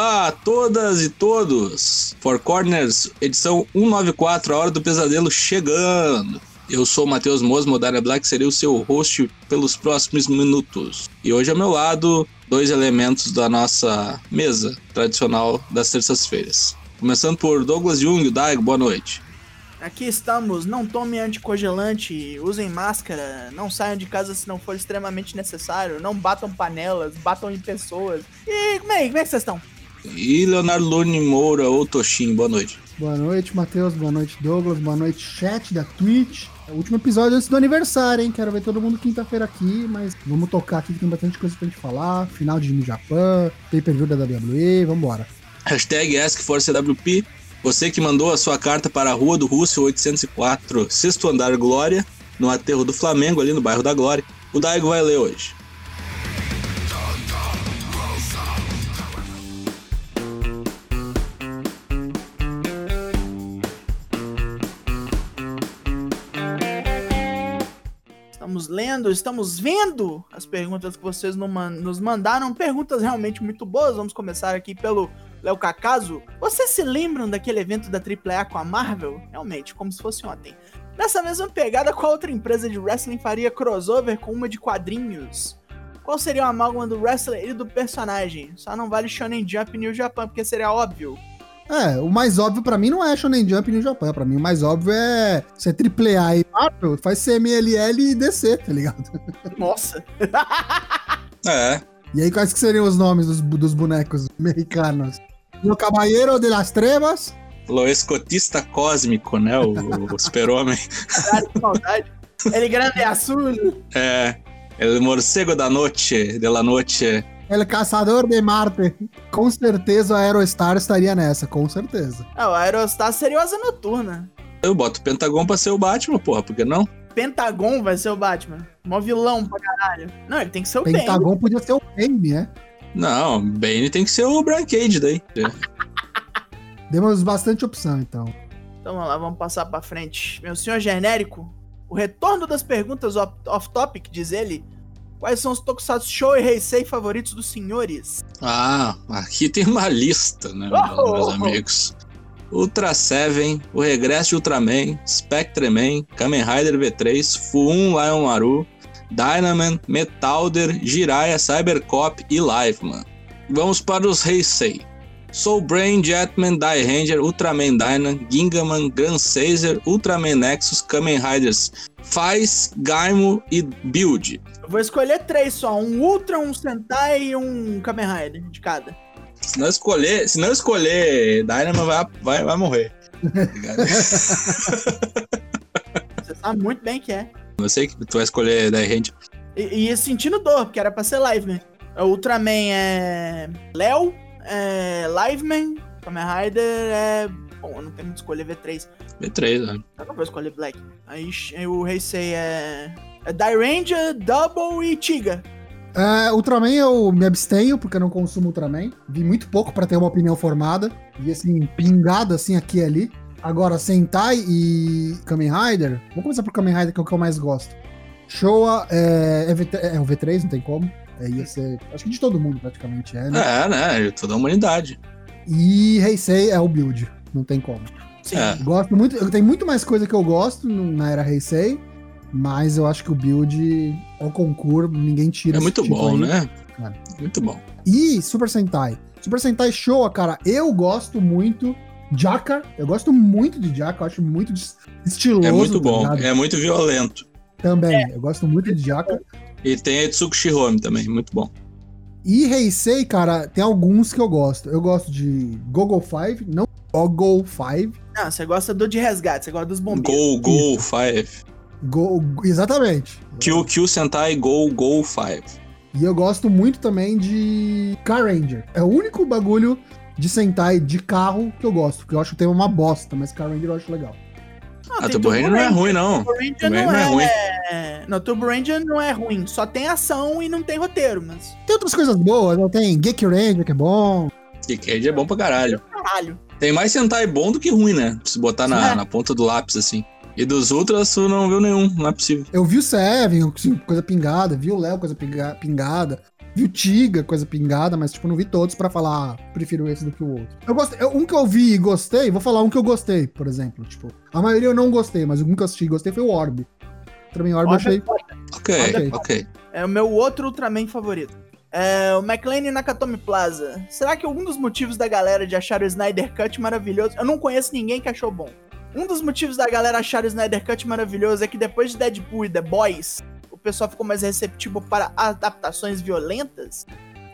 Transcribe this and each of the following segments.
Olá a todas e todos! Four Corners, edição 194, a hora do pesadelo chegando. Eu sou o Matheus Mosmo, Dara Black, serei o seu host pelos próximos minutos. E hoje ao meu lado, dois elementos da nossa mesa tradicional das terças-feiras. Começando por Douglas Jung, Daigo, boa noite. Aqui estamos, não tome anticongelante, usem máscara, não saiam de casa se não for extremamente necessário, não batam panelas, batam em pessoas. E como é, como é que vocês estão? E Leonardo Lune Moura ou Toshin, boa noite. Boa noite, Matheus, boa noite, Douglas, boa noite, chat da Twitch. É o último episódio antes do aniversário, hein? Quero ver todo mundo quinta-feira aqui, mas vamos tocar aqui que tem bastante coisa pra gente falar. Final de New Japan, pay-per-view da WWE, vambora. Hashtag AskForCWP. Você que mandou a sua carta para a Rua do Rússio 804, sexto andar Glória, no aterro do Flamengo, ali no bairro da Glória. O Daigo vai ler hoje. Lendo, estamos vendo as perguntas que vocês nos mandaram. Perguntas realmente muito boas. Vamos começar aqui pelo Léo Cacaso. Vocês se lembram daquele evento da AAA com a Marvel? Realmente, como se fosse ontem. Nessa mesma pegada, qual outra empresa de wrestling faria crossover com uma de quadrinhos? Qual seria o amálgama do wrestler e do personagem? Só não vale Shonen Jump New Japan, porque seria óbvio. É, o mais óbvio pra mim não é Shonen Jump no Japão. Pra mim o mais óbvio é ser AAA e Marvel, faz CMLL e DC, tá ligado? Nossa. É, E aí quais que seriam os nomes dos, dos bonecos americanos? O Caballero de las Trevas, o escotista cósmico, né? O, o super-homem. Maldade. Ele grande e azul. É, el morcego da noite, de la noite. El Caçador de Marte. Com certeza o Aerostar estaria nessa, com certeza. Ah, o Aerostar seria o Asa Noturna. Eu boto o Pentagon pra ser o Batman, porra, por que não? Pentagon vai ser o Batman. Mó vilão pra caralho. Não, ele tem que ser o Bane. Pentagon podia ser o Bane, né? Não, Bane tem que ser o Brian Cage daí. Demos bastante opção, então. Então vamos lá, vamos passar pra frente. Meu senhor genérico, o retorno das perguntas off- off-topic, diz ele. Quais são os Tokusatsu Show e Heisei favoritos dos senhores? Ah, aqui tem uma lista, né, Oh! meus amigos. Ultra Seven, o Regresso de Ultraman, Spectreman, Kamen Rider V3, Fu-1 Lion Maru, Dynaman, Metalder, Jiraiya, Cybercop e Liveman. Vamos para os Heisei. Soul Brain, Jetman, Die Ranger, Ultraman Dyna, Gingaman, Grand Caesar, Ultraman Nexus, Kamen Riders Faz, Gaimo e Build. Vou escolher três só: um Ultra, um Sentai e um Kamen Rider de cada. Se não escolher, se não escolher Dynaman, vai, vai, vai morrer. Você sabe muito bem que é. Eu sei que tu vai escolher Die Ranger. E, e sentindo dor, porque era pra ser Liveman. O Ultraman é. Léo, é. Liveman, Kamen Rider é. Bom, eu não tenho muito escolher V3. V3, né? Eu não vou escolher Black. Aí o Heisei é. É Ranger, Double e Tiga. É, Ultraman eu me abstenho, porque eu não consumo Ultraman. Vi muito pouco pra ter uma opinião formada. Vi assim, pingada assim aqui e ali. Agora, Sentai e Kamen Rider. Vamos começar por Kamen Rider, que é o que eu mais gosto. Showa é, é, V- é o V3, não tem como. É, ia ser. Acho que de todo mundo praticamente é, né? É, né? Toda a humanidade. E Heisei é o build. Não tem como. Sim. É. Gosto muito. Eu tenho muito mais coisa que eu gosto na era Heisei. Mas eu acho que o build, ao concurso, ninguém tira É muito título bom, aí. né? Cara. Muito bom. E Super Sentai. Super Sentai Showa, cara, eu gosto muito. Jaka, eu gosto muito de Jaka, eu acho muito es- estiloso. É muito tá bom. ligado? É muito violento. Também, eu gosto muito de Jaka. E tem a Itsuko Shihome também, muito bom. E Heisei, cara, tem alguns que eu gosto. Eu gosto de Gogo 5, não Gogo 5. Não, você gosta do de resgate, você gosta dos bombeiros. Go, Go, Five. Go, exatamente. Q, Q Sentai, Go, Go, Five. E eu gosto muito também de Car Ranger. É o único bagulho de Sentai de carro que eu gosto, porque eu acho o tema uma bosta, mas Car Ranger eu acho legal. Ah, tem Turbo Ranger não é ruim, não. Turbo Ranger não, não é ruim. é... Não, Turbo Ranger não é ruim. Só tem ação e não tem roteiro, mas... Tem outras coisas boas, né? tem Geek Ranger, que é bom. Geek Ranger é bom pra caralho. Caralho. Tem mais Sentai bom do que ruim, né? Se botar na, É. na ponta do lápis, assim. E dos Ultras, tu não viu nenhum, não é possível. Eu vi o Seven, coisa pingada, vi o Léo, coisa pinga- pingada. Vi o Tiga, coisa pingada, mas, tipo, não vi todos pra falar, ah, prefiro esse do que o outro. Eu gostei, um que eu vi e gostei, vou falar um que eu gostei, por exemplo. Tipo, a maioria eu não gostei, mas um que eu assisti e gostei foi o Orb. Também Orb eu achei. Ok, Ok. É o meu outro Ultraman favorito. É, o McLean Nakatomi Plaza. Será que algum dos motivos da galera de achar o Snyder Cut maravilhoso? Eu não conheço ninguém que achou bom. Um dos motivos da galera achar o Snyder Cut maravilhoso é que depois de Deadpool e The Boys, o pessoal ficou mais receptivo para adaptações violentas.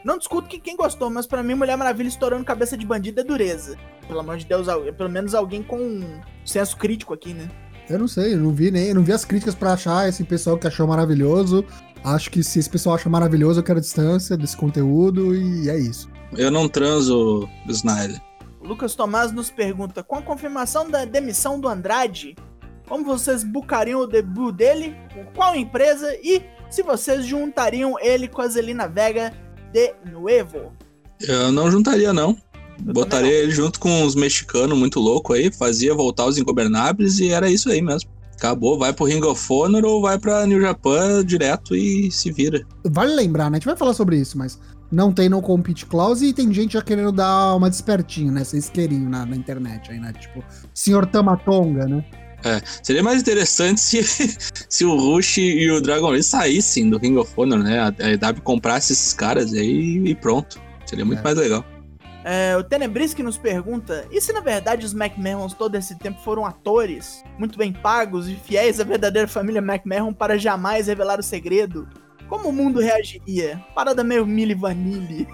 Não discuto que quem gostou, mas pra mim Mulher Maravilha estourando cabeça de bandido é dureza. Pelo amor de Deus, pelo menos alguém com um senso crítico aqui, né? Eu não sei, eu não vi nem, eu não vi as críticas pra achar esse pessoal que achou maravilhoso. Acho que se esse pessoal acha maravilhoso, eu quero distância desse conteúdo e é isso. Eu não transo o Snyder. Lucas Tomás nos pergunta: com a confirmação da demissão do Andrade, como vocês bucariam o debut dele? Com qual empresa? E se vocês juntariam ele com a Zelina Vega de novo? Eu não juntaria, não. Eu Botaria também ele junto com uns mexicanos muito louco aí, fazia voltar os ingobernáveis e era isso aí mesmo. Acabou, vai pro Ring of Honor ou vai pra New Japan direto e se vira. Vale lembrar, né? A gente vai falar sobre isso, mas não tem no compete clause e tem gente já querendo dar uma despertinho, né? Ser isqueirinho na, na internet aí, né? Tipo, senhor Tamatonga, né? Seria mais interessante se, se o Rush e o Dragon Lee saíssem do Ring of Honor, né? A a EW comprasse esses caras aí e pronto. Seria muito É. mais legal. É, o Tenebrisque nos pergunta: e se na verdade os McMahons todo esse tempo foram atores, muito bem pagos e fiéis à verdadeira família McMahon para jamais revelar o segredo? Como o mundo reagiria? Parada meio Milli Vanilli.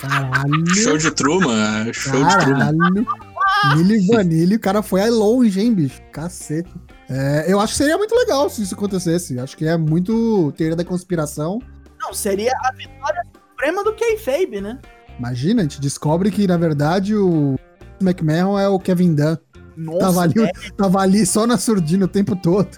Caralho. Show de Truman, show de Truman. Caralho. Milli Vanilli, o cara foi aí longe, hein, bicho? Cacete. É, eu acho que seria muito legal se isso acontecesse. Acho que é muito teoria da conspiração. Não, seria a vitória suprema do Kayfabe, né? Imagina, a gente descobre que, na verdade, o McMahon é o Kevin Dunn. Nossa, Tava ali, é, tava ali só na surdina o tempo todo.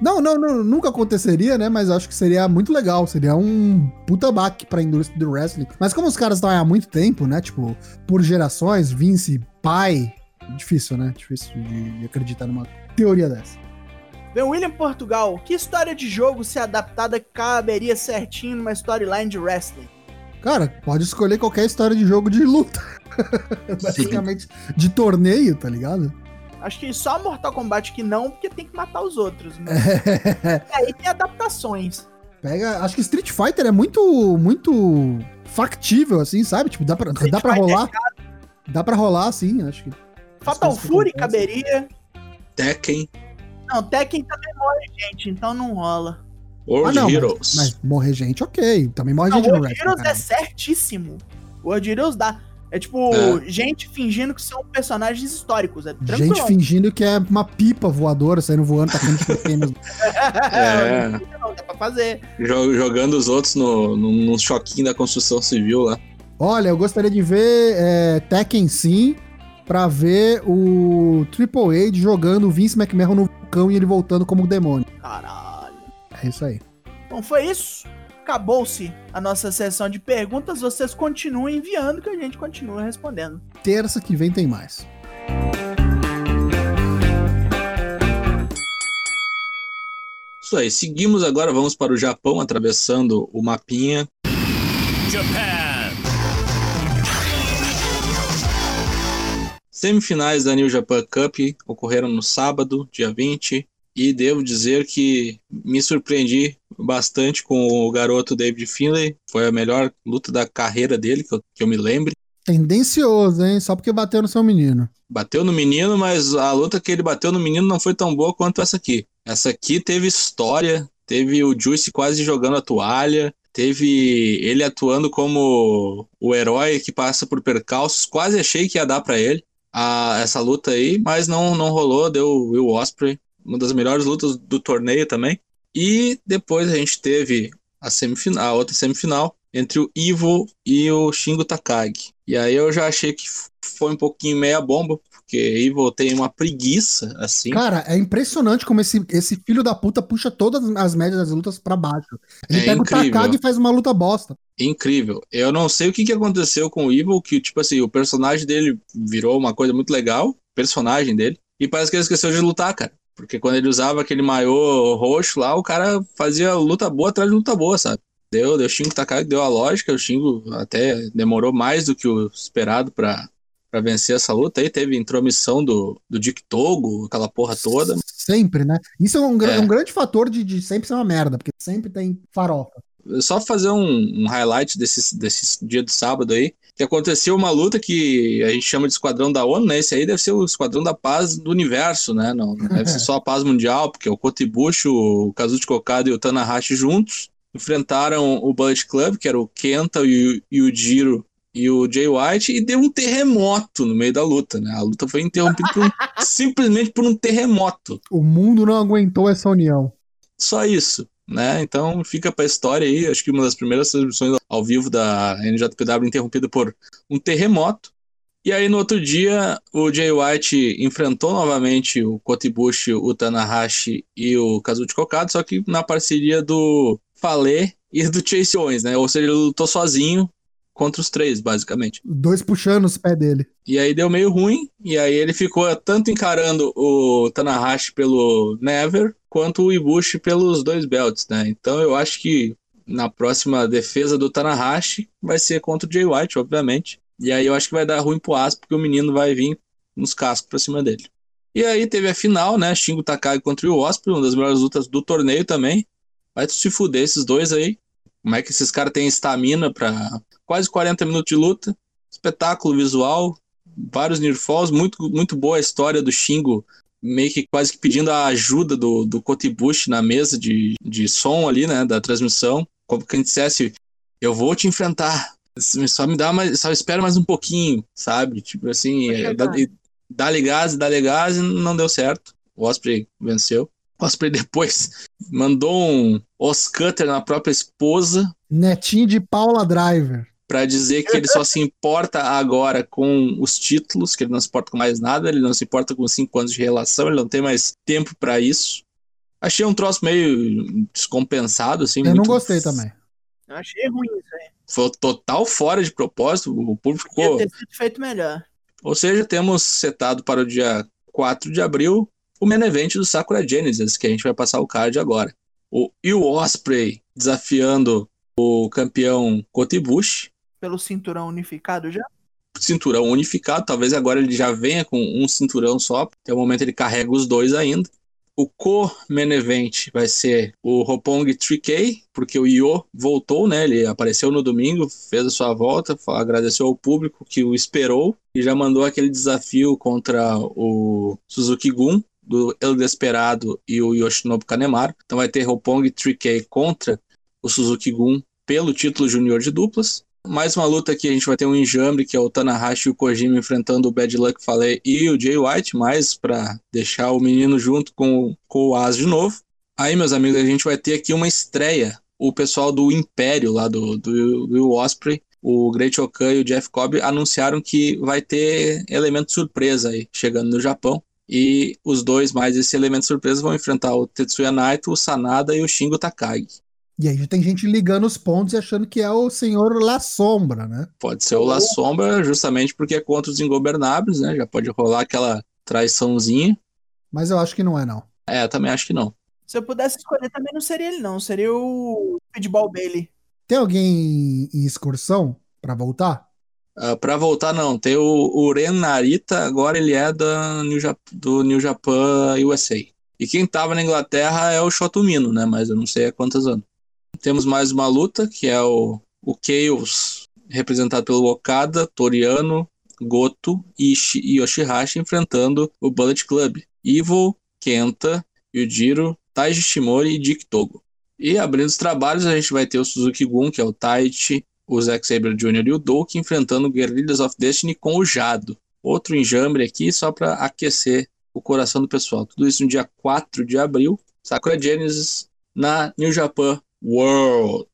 Não, não, não, nunca aconteceria, né? Mas acho que seria muito legal. Seria um puta baque pra indústria do wrestling. Mas como os caras estão aí há muito tempo, né? Tipo, por gerações, Vince, pai. Difícil, né? Difícil de, acreditar numa teoria dessa. Vem o William Portugal. Que história de jogo se adaptada caberia certinho numa storyline de wrestling? Cara, pode escolher qualquer história de jogo de luta. Basicamente, de torneio, tá ligado? Acho que só Mortal Kombat que não, porque tem que matar os outros. Mas É. aí tem adaptações. Pega. Acho que Street Fighter é muito, muito factível, assim, sabe? Tipo, dá pra, dá pra Fighter rolar. Dá pra rolar, assim, acho que. Fatal que Fury caberia. Tekken, Não, Tekken também morre gente, então não rola. World Ah, não, Heroes. Mas morrer gente, ok. Também morre Não, gente no World. Heroes é certíssimo. World Heroes dá. É tipo, É. gente fingindo que são personagens históricos. É Gente tranquilo. fingindo que é uma pipa voadora saindo voando, tacando de pequenos. É. Não, dá pra fazer. Jo- Jogando os outros no, no, no choquinho da construção civil lá. Olha, eu gostaria de ver é, Tekken sim, pra ver o Triple H jogando o Vince McMahon no vulcão e ele voltando como demônio. Caralho. É isso aí. Bom, foi isso. Acabou-se a nossa sessão de perguntas. Vocês continuem enviando que a gente continua respondendo. Terça que vem tem mais. Isso aí, seguimos agora, vamos para o Japão, atravessando o mapinha. Japan. Semifinais da New Japan Cup ocorreram no sábado, dia 20, e devo dizer que me surpreendi bastante com o garoto David Finlay. Foi a melhor luta da carreira dele, que eu, que eu me lembre. Tendencioso, hein? Só porque bateu no seu menino. Bateu no menino, mas a luta que ele bateu no menino não foi tão boa quanto essa aqui. Essa aqui teve história, teve o Juice quase jogando a toalha, teve ele atuando como o herói que passa por percalços. Quase achei que ia dar pra ele a, essa luta aí, mas não, não rolou. Deu o Will Osprey, uma das melhores lutas do torneio também. E depois a gente teve a semifinal, a outra semifinal entre o Ivo e o Shingo Takagi. E aí eu já achei que foi um pouquinho meia bomba, porque Ivo tem uma preguiça assim. Cara, é impressionante como esse, esse filho da puta puxa todas as médias das lutas pra baixo. Ele É pega incrível. o Takagi e faz uma luta bosta. Incrível. Eu não sei o que, que aconteceu com o Evil, que, tipo assim, o personagem dele virou uma coisa muito legal, personagem dele, e parece que ele esqueceu de lutar, cara. Porque quando ele usava aquele maiô roxo lá, o cara fazia luta boa atrás de luta boa, sabe? Deu, deu o Shingo Takagi, deu a lógica. O Shingo até demorou mais do que o esperado pra, pra vencer essa luta aí. Teve intromissão do, do Dick Togo, aquela porra toda. Sempre, né? Isso é um, gra- É. um grande fator de, de sempre ser uma merda, porque sempre tem farofa. Só fazer um, um highlight desse, desse dia do sábado aí. Que aconteceu uma luta que a gente chama de Esquadrão da ONU, né? Esse aí deve ser o Esquadrão da Paz do universo, né? Não, não deve ser só a paz mundial, porque o Kota Ibushi, o Kazuchi Kokada e o Tanahashi juntos enfrentaram o Bullet Club, que era o Kenta e o, e o Jiro e o Jay White, e deu um terremoto no meio da luta, né? A luta foi interrompida por um- simplesmente por um terremoto. O mundo não aguentou essa união. Só isso, né? Então fica pra história aí. Acho que uma das primeiras transmissões ao vivo da NJPW interrompida por um terremoto. E aí no outro dia o Jay White enfrentou novamente o Kotibushi, o Tanahashi e o Kazuchi Kokado, só que na parceria do Fale e do Chase Owens, né? Ou seja, ele lutou sozinho contra os três, basicamente. Dois puxando os pés dele. E aí deu meio ruim, e aí ele ficou tanto encarando o Tanahashi pelo Never, quanto o Ibushi pelos dois belts, né? Então eu acho que na próxima defesa do Tanahashi vai ser contra o Jay White, obviamente. E aí eu acho que vai dar ruim pro Asp, porque o menino vai vir nos cascos pra cima dele. E aí teve a final, né? Shingo Takagi contra o Osprey, uma das melhores lutas do torneio também. Vai se fuder esses dois aí. Como é que esses caras têm estamina pra quase 40 minutos de luta? Espetáculo visual, vários near falls, muito, muito boa a história do Shingo, meio que quase que pedindo a ajuda do, do Kotibushi na mesa de, de som ali, né, da transmissão, como que gente dissesse, eu vou te enfrentar, só me dá mais, só espera mais um pouquinho, sabe, tipo assim, é, chegar. dá- dá-lhe gás, dá-lhe gás e não deu certo, o Osprey venceu. O Osprey depois mandou um Oscutter na própria esposa, Netinho de Paula Driver. Pra dizer que ele só se importa agora com os títulos, que ele não se importa com mais nada, ele não se importa com cinco anos de relação, ele não tem mais tempo pra isso. Achei um troço meio descompensado, assim. Eu não muito- gostei também. Eu achei ruim isso aí. Foi total fora de propósito, o público Podia ficou... ter sido feito melhor. Ou seja, temos setado para o dia 4 de abril o main event do Sakura Genesis, que a gente vai passar o card agora. O Will Osprey desafiando o campeão Kotibushi, Pelo cinturão unificado já. cinturão unificado. Talvez agora ele já venha com um cinturão só. Até o momento ele carrega os dois ainda. O co-main event vai ser o Roppongi 3K, porque o Io voltou, né? Ele apareceu no domingo, fez a sua volta, agradeceu ao público que o esperou e já mandou aquele desafio contra o Suzuki Gun, do El Desperado e o Yoshinobu Kanemaru. Então vai ter Roppongi 3K contra o Suzuki Gun pelo título júnior de duplas. Mais uma luta aqui, a gente vai ter um enjambre, que é o Tanahashi e o Kojima enfrentando o Bad Luck Fale e o Jay White, mais pra deixar o menino junto com, com o As de novo. Aí, meus amigos, a gente vai ter aqui uma estreia. O pessoal do Império, lá do, do Osprey, o Great Okan e o Jeff Cobb anunciaram que vai ter elemento surpresa aí, chegando no Japão. E os dois mais esse elemento surpresa vão enfrentar o Tetsuya Naito, o Sanada e o Shingo Takagi. E aí já tem gente ligando os pontos e achando que é o senhor La Sombra, né? Pode ser o La Sombra, justamente porque é contra os ingobernáveis, né? Já pode rolar aquela traiçãozinha. Mas eu acho que não é, não. É, eu também acho que não. Se eu pudesse escolher, também não seria ele, não. Seria o Speedball Bailey. Tem alguém em excursão pra voltar? Uh, para voltar, não. Tem o, o Ren Narita, agora ele é da New Jap- do New Japan USA. E quem tava na Inglaterra é o Shotomino, né? Mas eu não sei há quantos anos. Temos mais uma luta, que é o, o Chaos, representado pelo Okada, Toriano, Goto e e Yoshihashi, enfrentando o Bullet Club. Evil, Kenta, Yujiro, Taiji Shimori e Dick Togo. E abrindo os trabalhos, a gente vai ter o Suzuki Gun, que é o Taichi, o Zack Sabre Jr. e o Doki enfrentando o Guerrillas of Destiny com o Jado. Outro enjambre aqui só para aquecer o coração do pessoal. Tudo isso no dia 4 de abril. Sakura Genesis na New Japan World.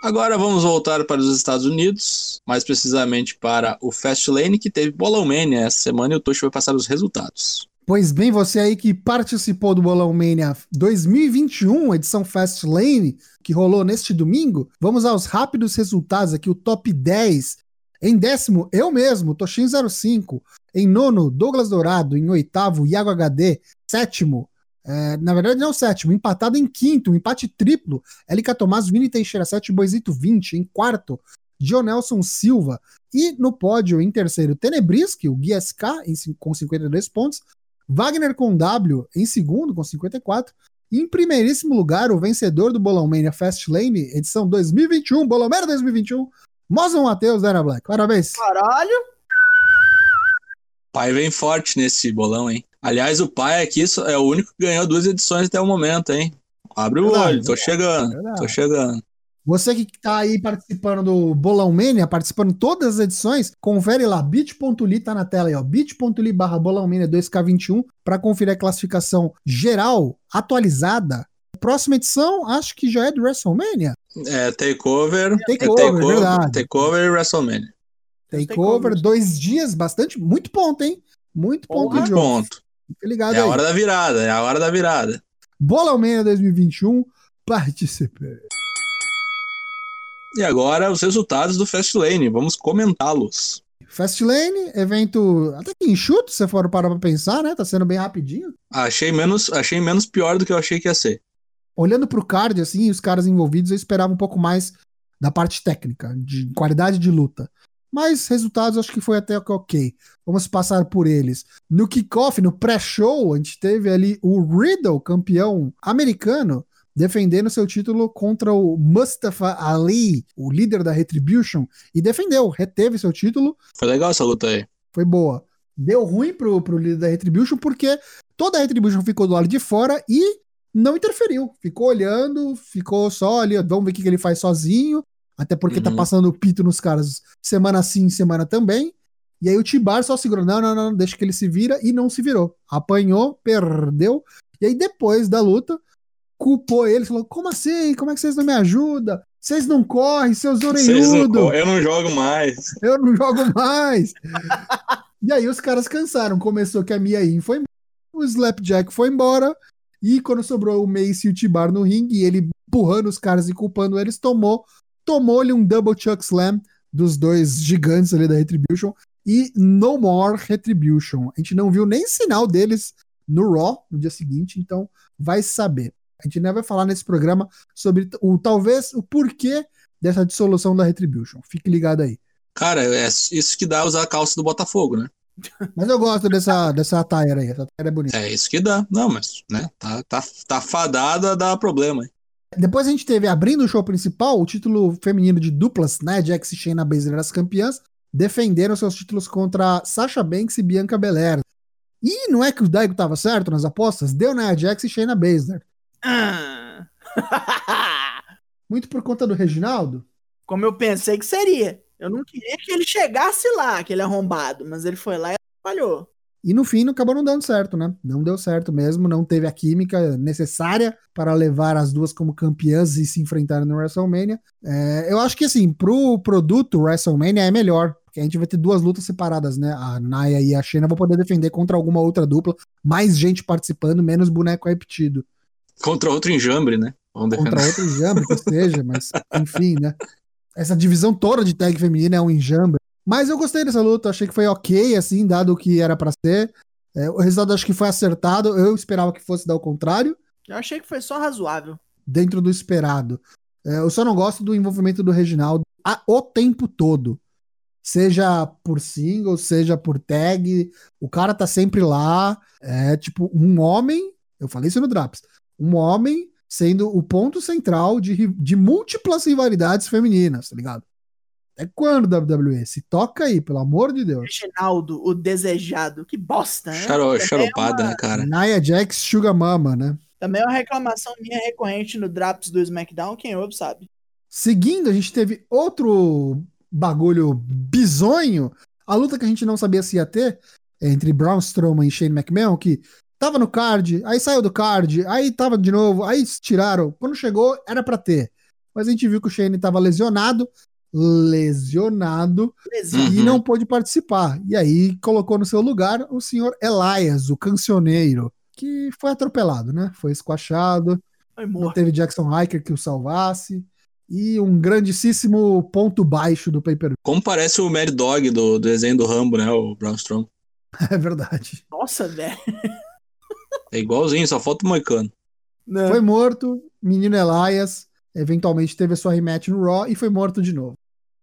Agora vamos voltar para os Estados Unidos, mais precisamente para o Fastlane, que teve Bolão Mania essa semana e o Toshi vai passar os resultados. Pois bem, você aí que participou do Bolão Mania 2021, edição Fast Lane, que rolou neste domingo, vamos aos rápidos resultados aqui, o top 10. Em décimo, eu mesmo, Toshin05. Em nono, Douglas Dourado. Em oitavo, Iago HD. Sétimo, É, na verdade, não é o sétimo, empatado em quinto, um empate triplo. LK Tomás, Vini Teixeira 7, Boisito 20. Em quarto, Dionelson Silva. E no pódio, em terceiro, Tenebriski, o Gui SK, em, com 52 pontos. Wagner com W em segundo, com 54. E em primeiríssimo lugar, o vencedor do Bolão Mania Fast Lane, edição 2021, Bolão Mania 2021, Mozon Matheus da Era Black. Parabéns. Caralho. pai vem forte nesse bolão, hein? Aliás, o pai aqui é o único que ganhou duas edições até o momento, hein? Abre o Verdade, olho, tô chegando, verdade. tô chegando. Você que tá aí participando do Bolão Mania, participando de todas as edições, confere lá, bit.ly tá na tela aí, ó, bit.ly barra Bolão Mania 2K21 para conferir a classificação geral atualizada. Próxima edição, acho que já é do WrestleMania. É Takeover, Takeover, é takeover, verdade. takeover e WrestleMania. Takeover, dois dias, bastante, muito ponto, hein? Muito ponto Porra. de jogo. Ponto. Fica ligado É a aí. hora da virada, é a hora da virada. Bolão Mania 2021, participe. E agora os resultados do Fastlane, vamos comentá-los. Fastlane, evento até que enxuto, se você for parar pra pensar, né? Tá sendo bem rapidinho. Achei menos, achei menos pior do que eu achei que ia ser. olhando pro card, assim, os caras envolvidos, eu esperava um pouco mais da parte técnica, de qualidade de luta. Mas resultados acho que foi até ok. Vamos passar por eles. No kickoff, no pré-show, a gente teve ali o Riddle, campeão americano, defendendo seu título contra o Mustafa Ali, o líder da Retribution, e defendeu, reteve seu título, Foi legal essa luta aí. foi boa. Deu ruim pro, pro líder da Retribution porque toda a Retribution ficou do lado de fora e não interferiu. Ficou olhando, ficou só ali, vamos ver o que ele faz sozinho. Até porque tá Uhum. passando o pito nos caras semana sim, semana também. E aí o Tibar só segurou, não, não, não, deixa que ele se vira e não se virou. Apanhou, perdeu. E aí depois da luta, culpou ele, falou: como assim? Como é que vocês não me ajudam? Vocês não correm, seus orelhudos eu não jogo mais. eu não jogo mais. e aí os caras cansaram. Começou que a Mia Yin foi embora, o Slapjack foi embora, e quando sobrou o Mace e o Tibar no ringue, ele empurrando os caras e culpando eles, tomou, tomou-lhe um double chuck slam dos dois gigantes ali da Retribution, e no more Retribution. A gente não viu nem sinal deles no Raw no dia seguinte, então vai saber. A gente ainda vai falar nesse programa sobre o talvez o porquê dessa dissolução da Retribution. Fique ligado aí. Cara, é isso que dá usar a calça do Botafogo, né? Mas eu gosto dessa, dessa attire aí. Essa attire é bonita. É isso que dá. Não, mas, né? Tá, tá, tá fadada a dar problema. hein? Depois a gente teve, abrindo o show principal, o título feminino de duplas, né? Jax e Shayna Baszler, as campeãs, defenderam seus títulos contra Sasha Banks e Bianca Belair. E não é que o Daigo tava certo nas apostas? Deu Nia Jax e Shayna Baszler. Ah. Muito por conta do Reginaldo. Como eu pensei que seria. Eu não queria que ele chegasse lá, aquele arrombado, mas ele foi lá e falhou. E no fim acabou não dando certo, né? Não deu certo mesmo, não teve a química necessária para levar as duas como campeãs e se enfrentarem no WrestleMania. É, eu acho que assim, pro produto WrestleMania é melhor, porque a gente vai ter duas lutas separadas, né? A Naya e a Shayna vão poder defender contra alguma outra dupla, mais gente participando, menos boneco repetido. Contra outro enjambre, né? Vamos defender. Contra outro enjambre que seja, mas enfim, né? Essa divisão toda de tag feminina é um enjambre. Mas eu gostei dessa luta, achei que foi ok, assim, dado o que era pra ser. É, o resultado acho que foi acertado, eu esperava que fosse dar o contrário, Eu achei que foi só razoável. dentro do esperado. É, eu só não gosto do envolvimento do Reginaldo a- o tempo todo. Seja por single, seja por tag, o cara tá sempre lá. É tipo um homem, eu falei isso no Draps, um homem sendo o ponto central de, de múltiplas rivalidades femininas, tá ligado? É quando, WWE? Se toca aí, pelo amor de Deus. Reginaldo, o desejado. Que bosta, né? Charo, é charopada, uma- né, cara? Nia Jax, Sugar Mama, né? Também é uma reclamação minha recorrente no Draps do SmackDown, quem ouve sabe. Seguindo, a gente teve outro bagulho bizonho, a luta que a gente não sabia se ia ter entre Braun Strowman e Shane McMahon, que tava no card, aí saiu do card, aí tava de novo, aí tiraram. Quando chegou, era pra ter. Mas a gente viu que o Shane tava lesionado, lesionado, Lesão. Uhum. e não pôde participar. E aí colocou no seu lugar o senhor Elias, o cancioneiro, que foi atropelado, né? Foi esquachado. Foi Não teve Jackson Hiker que o salvasse. E um grandíssimo ponto baixo do pay-per-view. Como parece o Mad Dog do, do desenho do Rambo, né? O Braun Strowman. É verdade. Nossa, velho. É igualzinho, só falta o Moicano. Né? Foi morto, menino Elias, eventualmente teve a sua rematch no Raw e foi morto de novo.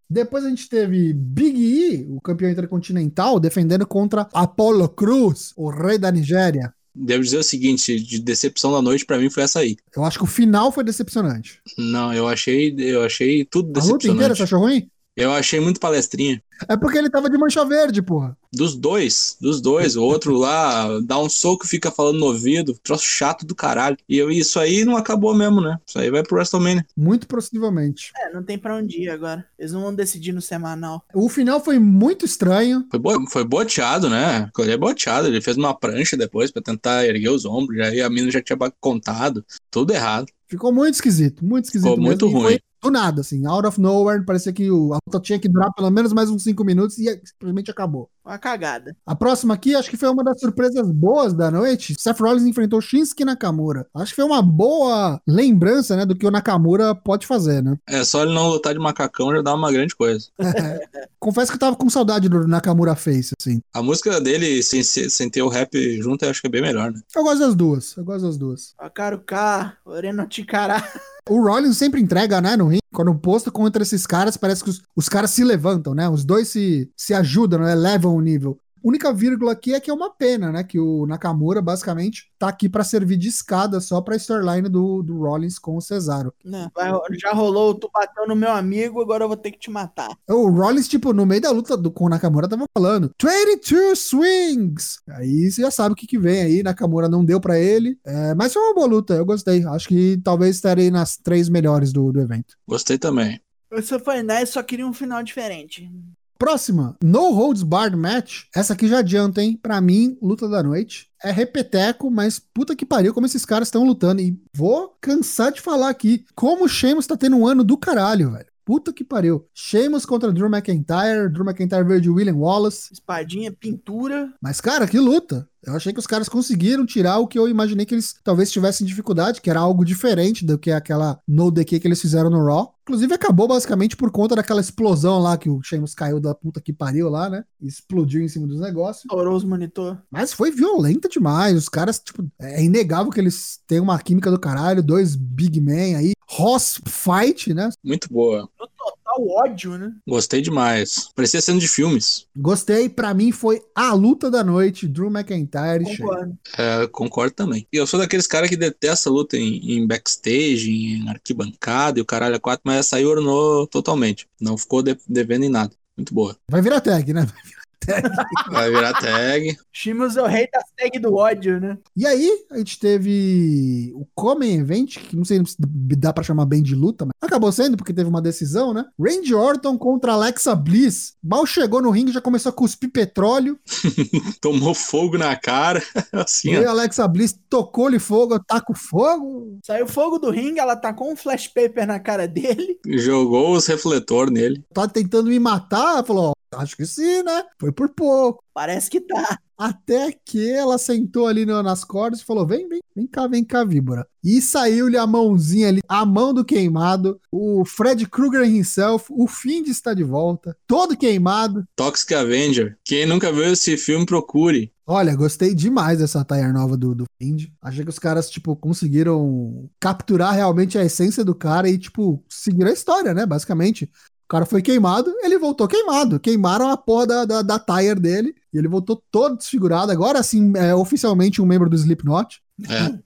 Depois a gente teve Big E, o campeão intercontinental, defendendo contra Apollo Cruz, o rei da Nigéria. Devo dizer o seguinte, de decepção da noite pra mim foi essa aí. Eu acho que o final foi decepcionante. Não, eu achei, eu achei tudo A luta inteira decepcionante. você achou ruim? Eu achei muito palestrinha. É porque ele tava de mancha verde, porra. Dos dois, dos dois. O outro lá dá um soco e fica falando no ouvido. Troço chato do caralho. E eu, isso aí não acabou mesmo, né? Isso aí vai pro WrestleMania. Muito possivelmente. É, não tem pra onde ir agora. Eles não vão decidir no semanal. O final foi muito estranho. Foi, bo foi boteado, né? Ele é boteado. Ele fez uma prancha depois pra tentar erguer os ombros. Aí a mina já tinha contado. Tudo errado. Ficou muito esquisito, muito esquisito. Ficou muito mesmo, e ruim. Foi do nada, assim, out of nowhere. Parecia que o, a luta tinha que durar pelo menos mais uns 5 minutos e simplesmente acabou. Uma cagada. A próxima aqui, acho que foi uma das surpresas boas da noite. Seth Rollins enfrentou Shinsuke Nakamura. Acho que foi uma boa lembrança, né, do que o Nakamura pode fazer, né? É só ele não lutar de macacão já dá uma grande coisa. Confesso que eu tava com saudade do Nakamura Face, assim. A música dele, sem, sem ter o rap junto, eu acho que é bem melhor, né? Eu gosto das duas, eu gosto das duas. Akaro K, Oreno Ticará. O Rollins sempre entrega, né, no ringue. Quando posta contra esses caras, parece que os, os caras se levantam, né? Os dois se, se ajudam, né? Levam o nível. Única vírgula aqui é que é uma pena, né? Que o Nakamura, basicamente, tá aqui pra servir de escada só pra storyline do, do Rollins com o Cesaro. Não, vai- já rolou, tu bateu no meu amigo, agora eu vou ter que te matar. O Rollins, tipo, no meio da luta do, com o Nakamura, tava falando 22 swings! Aí você já sabe o que, que vem aí. Nakamura não deu pra ele. É, mas foi uma boa luta, eu gostei. Acho que talvez estarei nas três melhores do, do evento. Gostei também. Esse foi nice, só queria um final diferente. Próxima, No Holds Barred Match. Essa aqui já adianta, hein? Pra mim, luta da noite. É repeteco, mas puta que pariu como esses caras estão lutando. E vou cansar de falar aqui como o Sheamus tá tendo um ano do caralho, velho. Puta que pariu. Sheamus contra Drew McIntyre. Drew McIntyre veio de William Wallace. Espadinha, pintura. Mas, cara, que luta. Eu achei que os caras conseguiram tirar o que eu imaginei que eles talvez tivessem dificuldade, que era algo diferente do que aquela no DQ que eles fizeram no Raw. Inclusive, acabou basicamente por conta daquela explosão lá que o Sheamus caiu da puta que pariu lá, né? E explodiu em cima dos negócios. Estourou os monitor. Mas foi violenta demais. Os caras, tipo, é inegável que eles têm uma química do caralho. Dois big men aí. Hoss fight, né? Muito boa. No total ódio, né? Gostei demais. Parecia sendo de filmes. Gostei. Pra mim foi a luta da noite. Drew McIntyre. Concordo. É, concordo também. E eu sou daqueles caras que detesta luta em, em backstage, em arquibancada e o caralho a quatro, mas essa aí ornou totalmente. Não ficou de- devendo em nada. Muito boa. Vai virar tag, né? Vai virar tag. Shimus é o rei da tag do ódio, né? E aí, a gente teve o Common Event, que não sei se dá pra chamar bem de luta, mas acabou sendo porque teve uma decisão, né? Randy Orton contra Alexa Bliss. Mal chegou no ringue, já começou a cuspir petróleo. Tomou fogo na cara. Assim, e ó. a Alexa Bliss tocou-lhe fogo, taca o fogo. Saiu fogo do ringue, ela tacou um flash paper na cara dele. Jogou os refletor nele. Tá tentando me matar. Falou, ó, acho que sim, né? Foi por pouco. Parece que tá. Até que ela sentou ali no- nas cordas e falou: vem, vem, vem cá, vem cá, víbora. E saiu-lhe a mãozinha ali, a mão do queimado, o Fred Krueger himself, o Find está de volta, todo queimado. Toxic Avenger. Quem nunca viu esse filme, procure. Olha, gostei demais dessa attire nova do, do Find. Achei que os caras, tipo, conseguiram capturar realmente a essência do cara e, tipo, seguir a história, né? Basicamente. O cara foi queimado, ele voltou queimado. Queimaram a porra da, da, da tire dele e ele voltou todo desfigurado. Agora sim, é oficialmente um membro do Slipknot. É.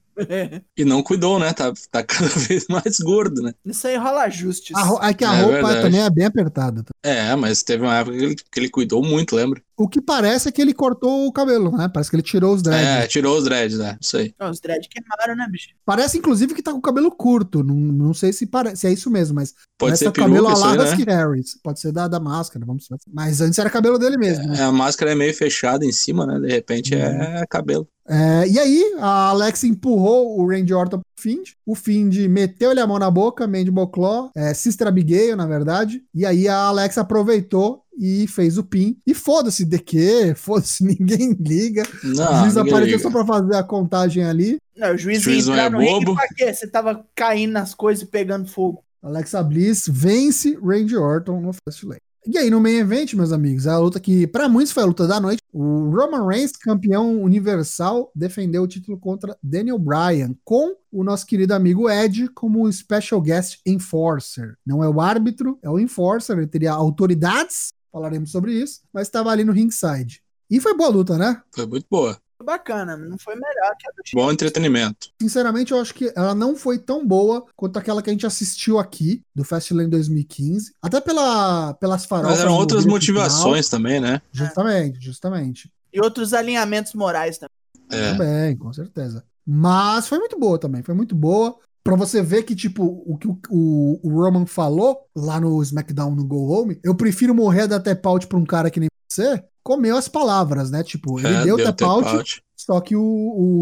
E não cuidou, né? Tá, tá cada vez mais gordo, né? Isso aí rola ajustes. A, é que a É roupa verdade. também é bem apertada. Tá? É, mas teve uma época que ele, que ele cuidou muito, lembra? O que parece é que ele cortou o cabelo, né? Parece que ele tirou os dreads. É, tirou os dreads, né? Isso aí. Não, os dread queimaram, né, bicho? Parece, inclusive, que tá com o cabelo curto. Não, não sei se, pare... se é isso mesmo, mas Pode ser o cabelo peruca, a isso lá aí, né? Harris. Pode ser da, da máscara, vamos ver. Mas antes era cabelo dele mesmo, né? É, a máscara é meio fechada em cima, né? De repente Uhum. é cabelo. É, e aí, a Alex empurrou o Randy Orton Find. O Find meteu-lhe a mão na boca, Mandy Boclaw, é, Sister Abigail, na verdade. E aí a Alex aproveitou e fez o pin. E foda-se DQ, foda-se, ninguém liga. Não, o juiz ninguém apareceu liga. só pra fazer a contagem ali. Não, o juiz, O juiz ia não entrar é no ringue bobo? pra quê? Você tava caindo nas coisas e pegando fogo. Alexa Bliss vence Randy Orton no Fastlane. E aí, no main event, meus amigos, a luta que pra muitos foi a luta da noite. O Roman Reigns, campeão universal, defendeu o título contra Daniel Bryan, com o nosso querido amigo Ed como special guest enforcer. Não é o árbitro, é o enforcer, ele teria autoridades, falaremos sobre isso, mas estava ali no ringside. E foi boa luta, né? Foi muito boa. Bacana, não foi melhor que a do Bom entretenimento. Sinceramente, eu acho que ela não foi tão boa quanto aquela que a gente assistiu aqui, do Fastlane 2015. Até pela, pelas farofas. Mas eram outras motivações também, né? final. Justamente, justamente. E outros alinhamentos morais também. É. Também, com certeza. Mas foi muito boa também, foi muito boa. Pra você ver que, tipo, o que o, o, o Roman falou lá no SmackDown no Go Home, eu prefiro morrer da tap out pra um cara que nem você, comeu as palavras, né? Tipo, ele É, deu, deu tap out, tap-out. só que o,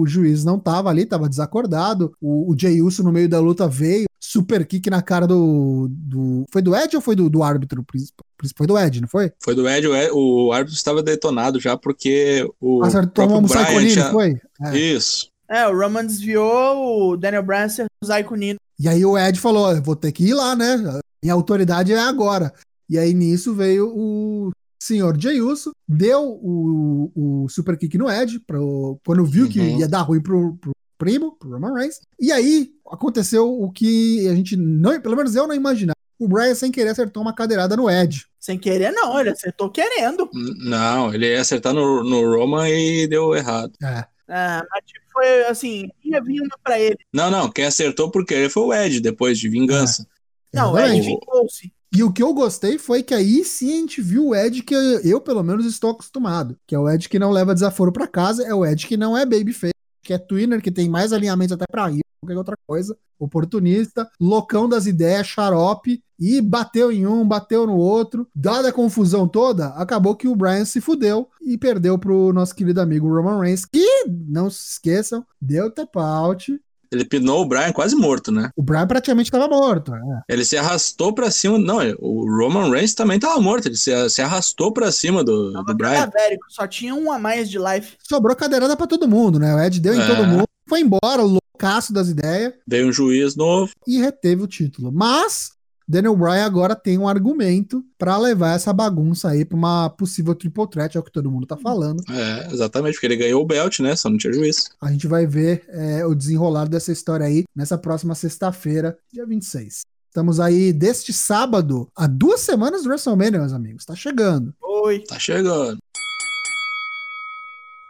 o juiz não tava ali, tava desacordado. O, o Jey Uso no meio da luta veio, super kick na cara do. do foi do Ed ou foi do, do árbitro principal? Foi do Ed, não foi? Foi do Ed, o, Ed- o árbitro estava detonado já, porque o Acertou um Saiconini, tinha... não foi? É. Isso. É, o Roman desviou o Daniel Bryan acertou o Zay Nino. E aí o Ed falou: "Ó, eu vou ter que ir lá, né? Minha autoridade é agora. E aí nisso veio o senhor Jey Uso, deu o, o super kick no Ed, pro, quando viu que Uhum. ia dar ruim pro, pro primo, pro Roman Reigns. E aí aconteceu o que a gente não, pelo menos eu não imaginava. O Brian sem querer acertou uma cadeirada no Ed. Sem querer, não, ele acertou querendo. Não, ele ia acertar no, no Roman e deu errado. É. Ah, mas tipo, foi assim, ia vir uma pra ele. Não, não, quem acertou por querer foi o Ed, depois de vingança. Não, o. Ed vingou-se. E o que eu gostei foi que aí sim a gente viu o Ed que eu, pelo menos, estou acostumado. Que é o Ed que não leva desaforo pra casa, é o Ed que não é babyface, que é twinner, que tem mais alinhamentos até pra ir, qualquer outra coisa. Oportunista, loucão das ideias, xarope, e bateu em um, bateu no outro. Dada a confusão toda, acabou que o Brian se fudeu e perdeu pro nosso querido amigo Roman Reigns, que, não se esqueçam, deu tap out. Ele pinou o Brian quase morto, né? O Brian praticamente estava morto. é. Ele se arrastou pra cima. Não, o Roman Reigns também tava morto. Ele se, se arrastou pra cima do, do Tava Brian. cadavérico, só tinha um a mais de life. sobrou cadeirada pra todo mundo, né? O Ed deu em É. todo mundo, foi embora, loucaço das ideias, Veio um juiz novo. e reteve o título. Mas Daniel Bryan agora tem um argumento pra levar essa bagunça aí pra uma possível triple threat, é o que todo mundo tá falando. É, exatamente, porque ele ganhou o belt, né? Só não tinha juiz. A gente vai ver é, o desenrolar dessa história aí nessa próxima sexta-feira, dia 26. Estamos aí deste sábado, há duas semanas do WrestleMania, meus amigos. Tá chegando. Oi. Tá chegando.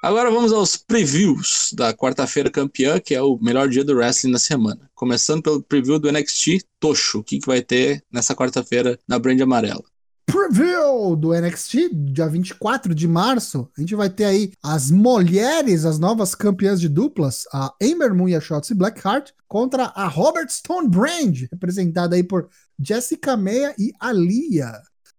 Agora vamos aos previews da quarta-feira campeã, que é o melhor dia do wrestling da semana. Começando pelo preview do NXT Tocho, o que, que vai ter nessa quarta-feira na Brand Amarela. preview do NXT, dia 24 de março, a gente vai ter aí as mulheres, as novas campeãs de duplas, a Ember Moon e a Shotzi Blackheart, contra a Robert Stone Brand, representada aí por Jessica Meia e Alia.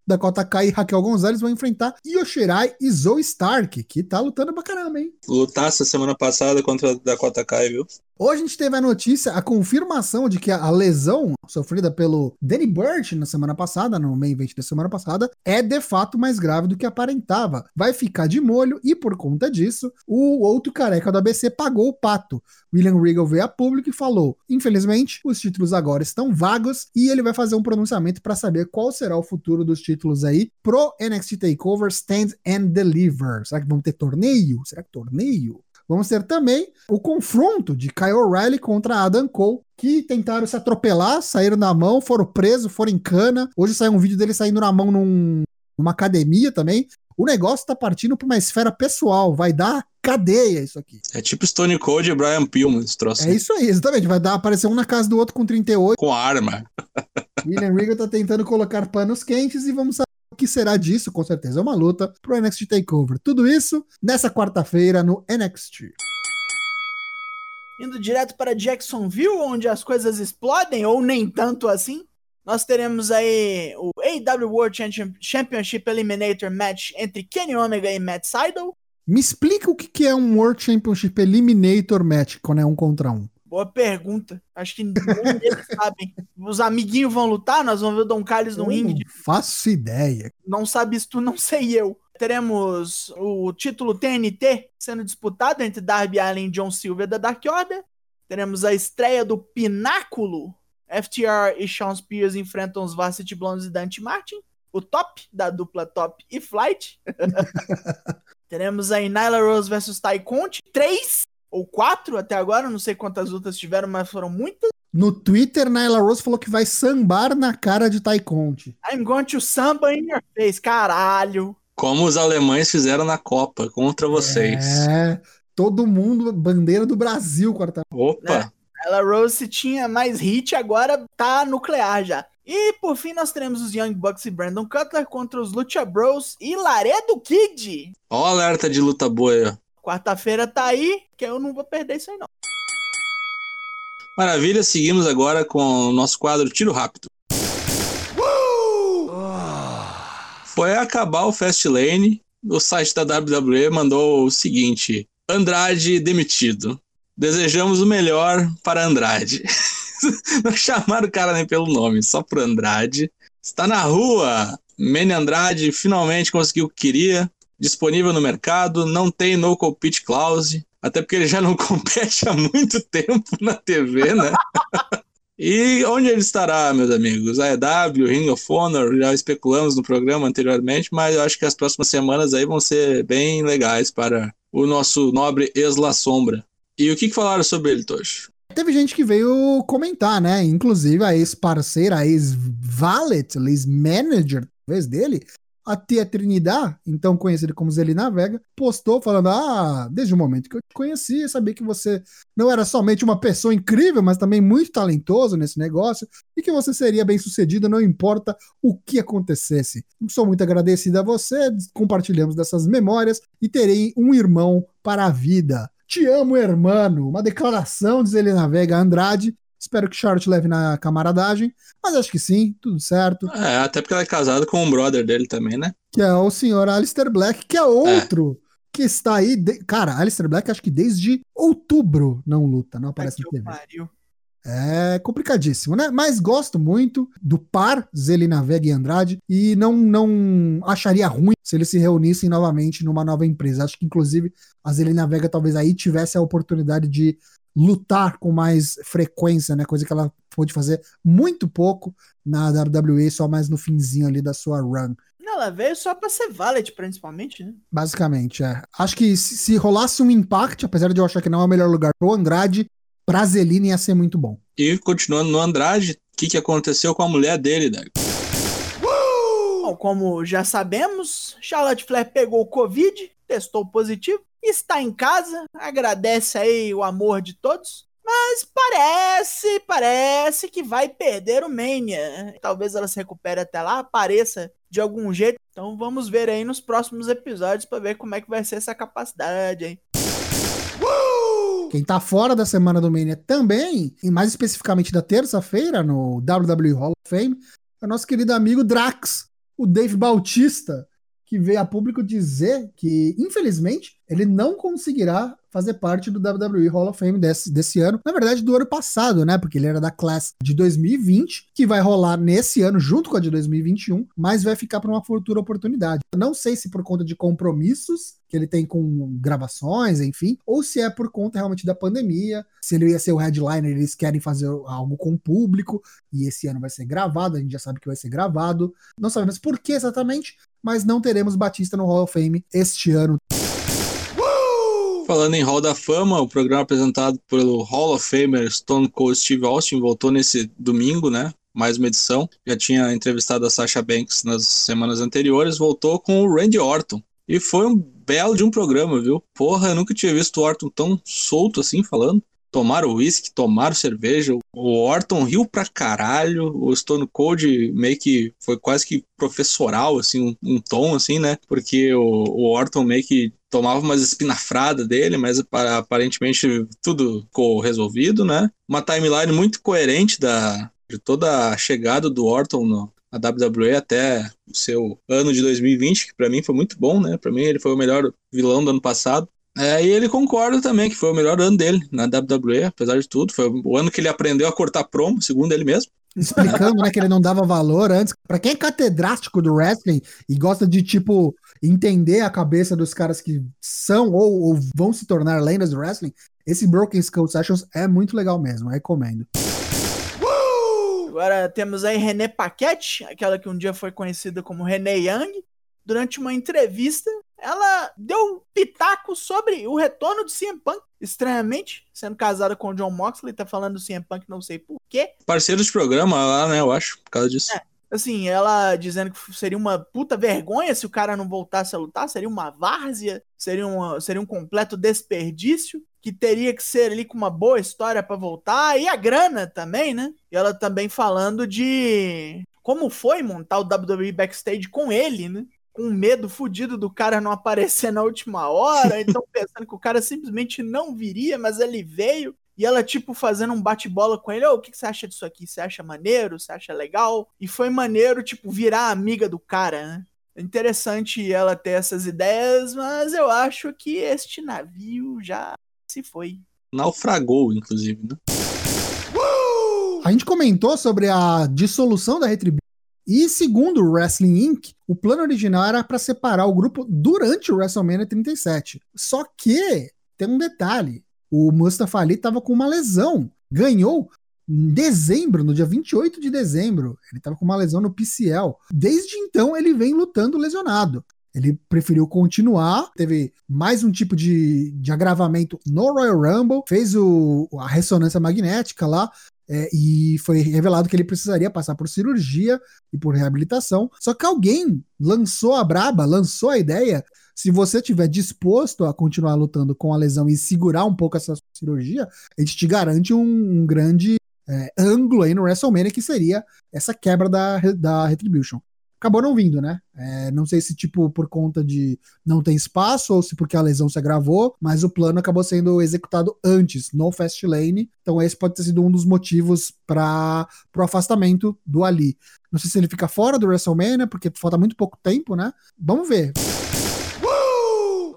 Dakota Kai e Raquel Gonzalez vão enfrentar Yoshirai e Zoe Stark, que tá lutando pra caramba, hein? Lutasse a semana passada contra a Dakota Kai, viu? Hoje a gente teve a notícia, a confirmação de que a lesão sofrida pelo Danny Burch na semana passada, no main event da semana passada, é de fato mais grave do que aparentava. Vai ficar de molho e por conta disso, o outro careca do ABC pagou o pato. William Regal veio a público e falou: infelizmente, os títulos agora estão vagos e ele vai fazer um pronunciamento para saber qual será o futuro dos títulos aí pro NXT Takeover Stand and Deliver. Será que vamos ter torneio? Será que torneio? Vamos ter também o confronto de Kyle O'Reilly contra Adam Cole, que tentaram se atropelar, saíram na mão, foram presos, foram em cana. Hoje saiu um vídeo dele saindo na mão num- numa academia também. O negócio tá partindo pra uma esfera pessoal, vai dar cadeia isso aqui. É tipo Stone Cold e Brian Pillman, esse troço. É isso aí, exatamente. Vai dar aparecer um na casa do outro com 38. Com arma. William Regal tá tentando colocar panos quentes e vamos saber que será disso, com certeza. É uma luta pro NXT Takeover. Tudo isso nessa quarta-feira no NXT. Indo direto para Jacksonville, onde as coisas explodem, ou nem tanto assim. Nós teremos aí o AW World Champion- Championship Eliminator Match entre Kenny Omega e Matt Sydal. Me explica o que é um World Championship Eliminator Match quando é um contra um. Boa pergunta. Acho que nenhum deles sabem. Os amiguinhos vão lutar, nós vamos ver o Don Carlos no Eu ringue. não faço ideia. Não sabe isso, tu não sei eu. Teremos o título TNT sendo disputado entre Darby Allin e John Silver da Dark Order. Teremos a estreia do Pináculo. FTR e Sean Spears enfrentam os Varsity Blondes e Dante Martin. o top da dupla Top e Flight. Teremos aí Nyla Rose versus Tai Conti, três ou quatro até agora, não sei quantas lutas tiveram, mas foram muitas. No Twitter, Nyla Rose falou que vai sambar na cara de Tai Conte. I'm going to samba in your face, caralho. Como os alemães fizeram na Copa contra vocês. É, todo mundo, bandeira do Brasil, quarta. Opa! Ela Rose se tinha mais hit, agora tá nuclear já. E por fim nós teremos os Young Bucks e Brandon Cutler contra os Lucha Bros e Laredo Kid. Ó o alerta de luta boa aí, ó. Quarta-feira tá aí, que eu não vou perder isso aí não. Maravilha, seguimos agora com o nosso quadro Tiro Rápido. Foi acabar o Fastlane, o site da WWE mandou o seguinte: Andrade demitido. Desejamos o melhor para Andrade. Não chamaram o cara nem pelo nome, só pro Andrade. Está na rua. Manny Andrade finalmente conseguiu o que queria. Disponível no mercado. Não tem no compete clause. Até porque ele já não compete há muito tempo na TV, né? e onde ele estará, meus amigos? A EW, Ring of Honor, já especulamos no programa anteriormente, mas eu acho que as próximas semanas aí vão ser bem legais para o nosso nobre Esla Sombra. E o que, que falaram sobre ele, Tocho? Teve gente que veio comentar, né? Inclusive a ex-parceira, a ex-valet, ex-manager, talvez dele, a Tia Trinidad, então conhecida como Zelina Vega, postou falando: Ah, desde o momento que eu te conheci, sabia que você não era somente uma pessoa incrível, mas também muito talentoso nesse negócio e que você seria bem sucedida, não importa o que acontecesse. Sou muito agradecida a você, compartilhamos dessas memórias e terei um irmão para a vida. Te amo, hermano. Uma declaração, diz ele navega Andrade. Espero que Charlotte leve na camaradagem, mas acho que sim, tudo certo. É, até porque ela é casada com um brother dele também, né? Que é o senhor Alistair Black, que é outro é. que está aí. De... Cara, Alistair Black acho que desde outubro não luta, não aparece no TV. Pariu. É complicadíssimo, né? Mas gosto muito do par Zelina Vega e Andrade e não, não acharia ruim se eles se reunissem novamente numa nova empresa. Acho que, inclusive, a Zelina Vega talvez aí tivesse a oportunidade de lutar com mais frequência, né? Coisa que ela pôde fazer muito pouco na WWE, só mais no finzinho ali da sua run. Ela veio só pra ser valet, principalmente, né? Basicamente, é. Acho que se, se rolasse um impact, apesar de eu achar que não é o melhor lugar pro Andrade, pra Zelina ia ser muito bom. E continuando no Andrade, o que, que aconteceu com a mulher dele, Dag? Bom, como já sabemos, Charlotte Flair pegou o Covid, testou positivo, está em casa, agradece aí o amor de todos, mas parece, parece que vai perder o Mania. Talvez ela se recupere até lá, apareça de algum jeito. Então vamos ver aí nos próximos episódios para ver como é que vai ser essa capacidade, hein? Quem tá fora da semana do Mania também, e mais especificamente da terça-feira, no WWE Hall of Fame, é o nosso querido amigo Drax, o Dave Bautista, que veio a público dizer que, infelizmente, ele não conseguirá fazer parte do WWE Hall of Fame desse, desse ano. Na verdade, do ano passado, né? Porque ele era da classe de 2020, que vai rolar nesse ano junto com a de 2021, mas vai ficar para uma futura oportunidade. não sei se por conta de compromissos que ele tem com gravações, enfim, ou se é por conta realmente da pandemia, se ele ia ser o headliner, eles querem fazer algo com o público, e esse ano vai ser gravado, a gente já sabe que vai ser gravado. Não sabemos por que exatamente, mas não teremos Batista no Hall of Fame este ano. Falando em Hall da Fama, o programa apresentado pelo Hall of Famer Stone Cold Steve Austin voltou nesse domingo, né? Mais uma edição. Já tinha entrevistado a Sasha Banks nas semanas anteriores, voltou com o Randy Orton. E foi um belo de um programa, viu? Porra, eu nunca tinha visto o Orton tão solto assim falando tomaram uísque, tomaram cerveja. O Orton riu pra caralho. O Stone Cold meio que foi quase que professoral, assim, um, um tom, assim, né? Porque o, o Orton meio que tomava umas espinafradas dele, mas aparentemente tudo ficou resolvido, né? Uma timeline muito coerente da, de toda a chegada do Orton no, na WWE até o seu ano de 2020, que para mim foi muito bom, né? Para mim ele foi o melhor vilão do ano passado. É, e ele concorda também que foi o melhor ano dele na WWE, apesar de tudo. Foi o ano que ele aprendeu a cortar promo, segundo ele mesmo. Explicando, né, que ele não dava valor antes. Para quem é catedrático do wrestling e gosta de, tipo, entender a cabeça dos caras que são ou, ou vão se tornar lendas do wrestling, esse Broken Skull Sessions é muito legal mesmo, recomendo. Agora temos aí René Paquette, aquela que um dia foi conhecida como René Young. Durante uma entrevista, ela deu um pitaco sobre o retorno do CM Punk. Estranhamente, sendo casada com o John Moxley, tá falando do CM Punk, não sei porquê. Parceiro de programa lá, né? Eu acho, por causa disso. É. Assim, ela dizendo que seria uma puta vergonha se o cara não voltasse a lutar, seria uma várzea, seria, uma, seria um completo desperdício, que teria que ser ali com uma boa história para voltar, e a grana também, né? E ela também falando de como foi montar o WWE Backstage com ele, né? Com medo fudido do cara não aparecer na última hora, então pensando que o cara simplesmente não viria, mas ele veio. E ela, tipo, fazendo um bate-bola com ele. Ô, o que, que você acha disso aqui? Você acha maneiro? Você acha legal? E foi maneiro, tipo, virar amiga do cara, né? É interessante ela ter essas ideias, mas eu acho que este navio já se foi. Naufragou, inclusive, né? A gente comentou sobre a dissolução da Retribution. E segundo o Wrestling Inc., o plano original era para separar o grupo durante o WrestleMania 37. Só que tem um detalhe: o Mustafa Ali estava com uma lesão. Ganhou em dezembro, no dia 28 de dezembro. Ele estava com uma lesão no PCL. Desde então, ele vem lutando lesionado. Ele preferiu continuar, teve mais um tipo de, de agravamento no Royal Rumble, fez o, a ressonância magnética lá, é, e foi revelado que ele precisaria passar por cirurgia e por reabilitação. Só que alguém lançou a braba, lançou a ideia se você tiver disposto a continuar lutando com a lesão e segurar um pouco essa cirurgia, a gente te garante um, um grande é, ângulo aí no WrestleMania que seria essa quebra da, da Retribution. Acabou não vindo, né? É, não sei se, tipo, por conta de não ter espaço ou se porque a lesão se agravou, mas o plano acabou sendo executado antes, no Fast Lane. Então, esse pode ter sido um dos motivos para o afastamento do Ali. Não sei se ele fica fora do WrestleMania, porque falta muito pouco tempo, né? Vamos ver.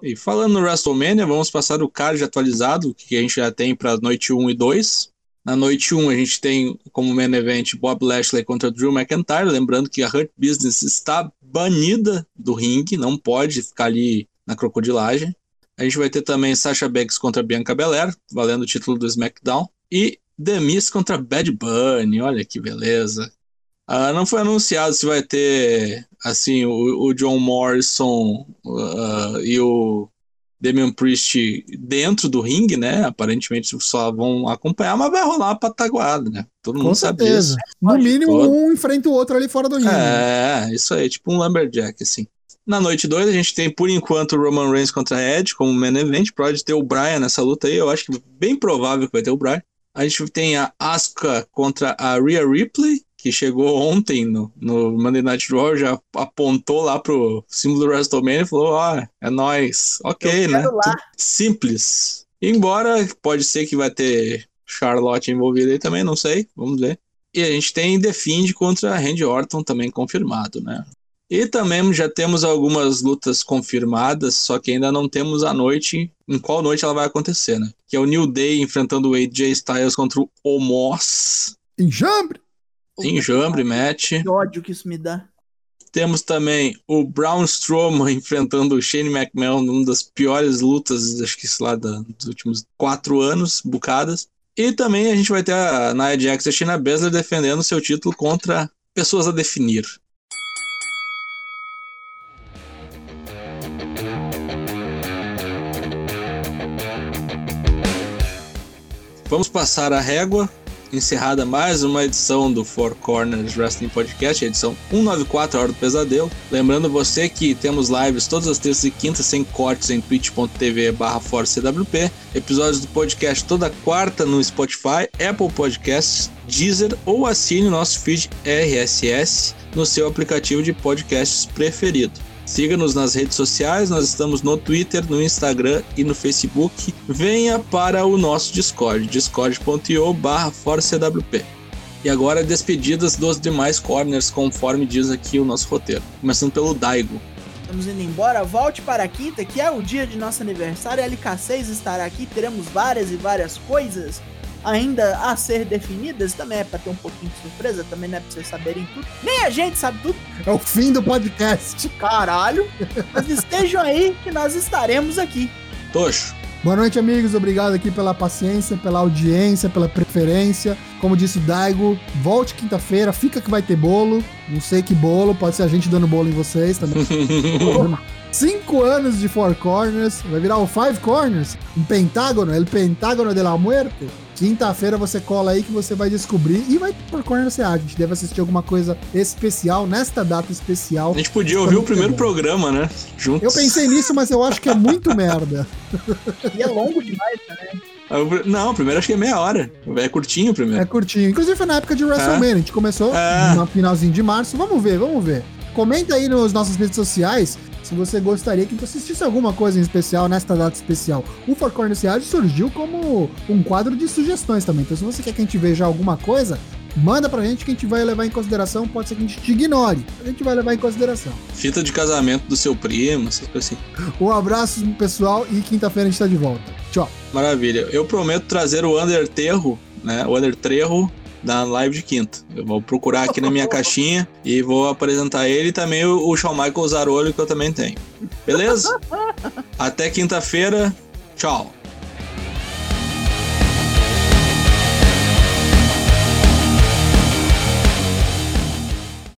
E falando no WrestleMania, vamos passar o card atualizado que a gente já tem para noite 1 e 2. Na noite 1, a gente tem como main event Bob Lashley contra Drew McIntyre. Lembrando que a Hurt Business está banida do ringue, não pode ficar ali na crocodilagem. A gente vai ter também Sasha Banks contra Bianca Belair, valendo o título do SmackDown. E The Miz contra Bad Bunny, olha que beleza. Uh, não foi anunciado se vai ter assim o, o John Morrison uh, e o Damian Priest dentro do ringue, né? Aparentemente só vão acompanhar, mas vai rolar uma pataguada, né? Todo Com mundo certeza. sabe disso. No mínimo, Todo. um enfrenta o outro ali fora do ringue. É, isso aí, tipo um Lumberjack, assim. Na noite 2, a gente tem, por enquanto, o Roman Reigns contra Edge como main event. Pode ter o Brian nessa luta aí. Eu acho que bem provável que vai ter o Brian. A gente tem a Asuka contra a Rhea Ripley, que chegou ontem no, no Monday Night Raw, já apontou lá pro símbolo do WrestleMania e falou: Ó, oh, é nóis. Ok, Eu né? lá. Simples. Embora pode ser que vai ter Charlotte envolvida aí também, não sei. Vamos ver. E a gente tem The Fiend contra Randy Orton também confirmado, né? E também já temos algumas lutas confirmadas, só que ainda não temos a noite, em qual noite ela vai acontecer, né? Que é o New Day enfrentando o AJ Styles contra o Omos. Enjambre! Enjambre, match. Que ódio que isso me dá. Temos também o Braun Strowman enfrentando o Shane McMahon numa das piores lutas, acho que sei lá, dos últimos quatro anos, bucadas. E também a gente vai ter a Nia Jax e a Shayna Baszler defendendo seu título contra pessoas a definir. Vamos passar a régua. Encerrada mais uma edição do Four Corners Wrestling Podcast, edição 194, a Hora do Pesadelo. Lembrando você que temos lives todas as terças e quintas sem cortes em twitch.tv barra ForceCWP. Episódios do podcast toda quarta no Spotify, Apple Podcasts, Deezer ou assine o nosso feed RSS no seu aplicativo de podcasts preferido. Siga-nos nas redes sociais, nós estamos no Twitter, no Instagram e no Facebook. Venha para o nosso Discord, discord.io barra ForceWP. E agora despedidas dos demais corners, conforme diz aqui o nosso roteiro. Começando pelo Daigo. Estamos indo embora. Volte para a quinta, que é o dia de nosso aniversário. A LK6 estará aqui. Teremos várias e várias coisas ainda a ser definidas. Também é para ter um pouquinho de surpresa. Também não é para vocês saberem tudo. Nem a gente sabe tudo. É o fim do podcast. Caralho. Mas estejam aí que nós estaremos aqui. Tocho, Boa noite, amigos. Obrigado aqui pela paciência, pela audiência, pela preferência. Como disse o Daigo, volte quinta-feira, fica que vai ter bolo. Não sei que bolo, pode ser a gente dando bolo em vocês também. Cinco anos de Four Corners, vai virar o Five Corners, um pentágono, el pentágono de la muerte. Quinta-feira você cola aí que você vai descobrir e vai por Corner CA. A gente deve assistir alguma coisa especial nesta data especial. A gente podia ouvir o primeiro programa, né? Juntos. Eu pensei nisso, mas eu acho que é muito merda. E é longo demais, né? Não, o primeiro acho que é meia hora. É curtinho o primeiro. É curtinho. Inclusive foi na época de WrestleMania. A gente começou É. no finalzinho de março. Vamos ver, vamos ver. Comenta aí nas nossas redes sociais se você gostaria que assistisse alguma coisa em especial nesta data especial. O Four Corners Seage surgiu como um quadro de sugestões também. Então, se você quer que a gente veja alguma coisa, manda pra gente que a gente vai levar em consideração. Pode ser que a gente te ignore, a gente vai levar em consideração. Fita de casamento do seu primo, essas coisas assim. Um abraço, pessoal, e quinta-feira a gente tá de volta. Tchau. Maravilha. Eu prometo trazer o Underterro, né? O Underterro da live de quinta. Eu vou procurar aqui na minha caixinha e vou apresentar ele e também o, o Shawn Michaels Zarolho que eu também tenho. Beleza? Até quinta-feira. Tchau.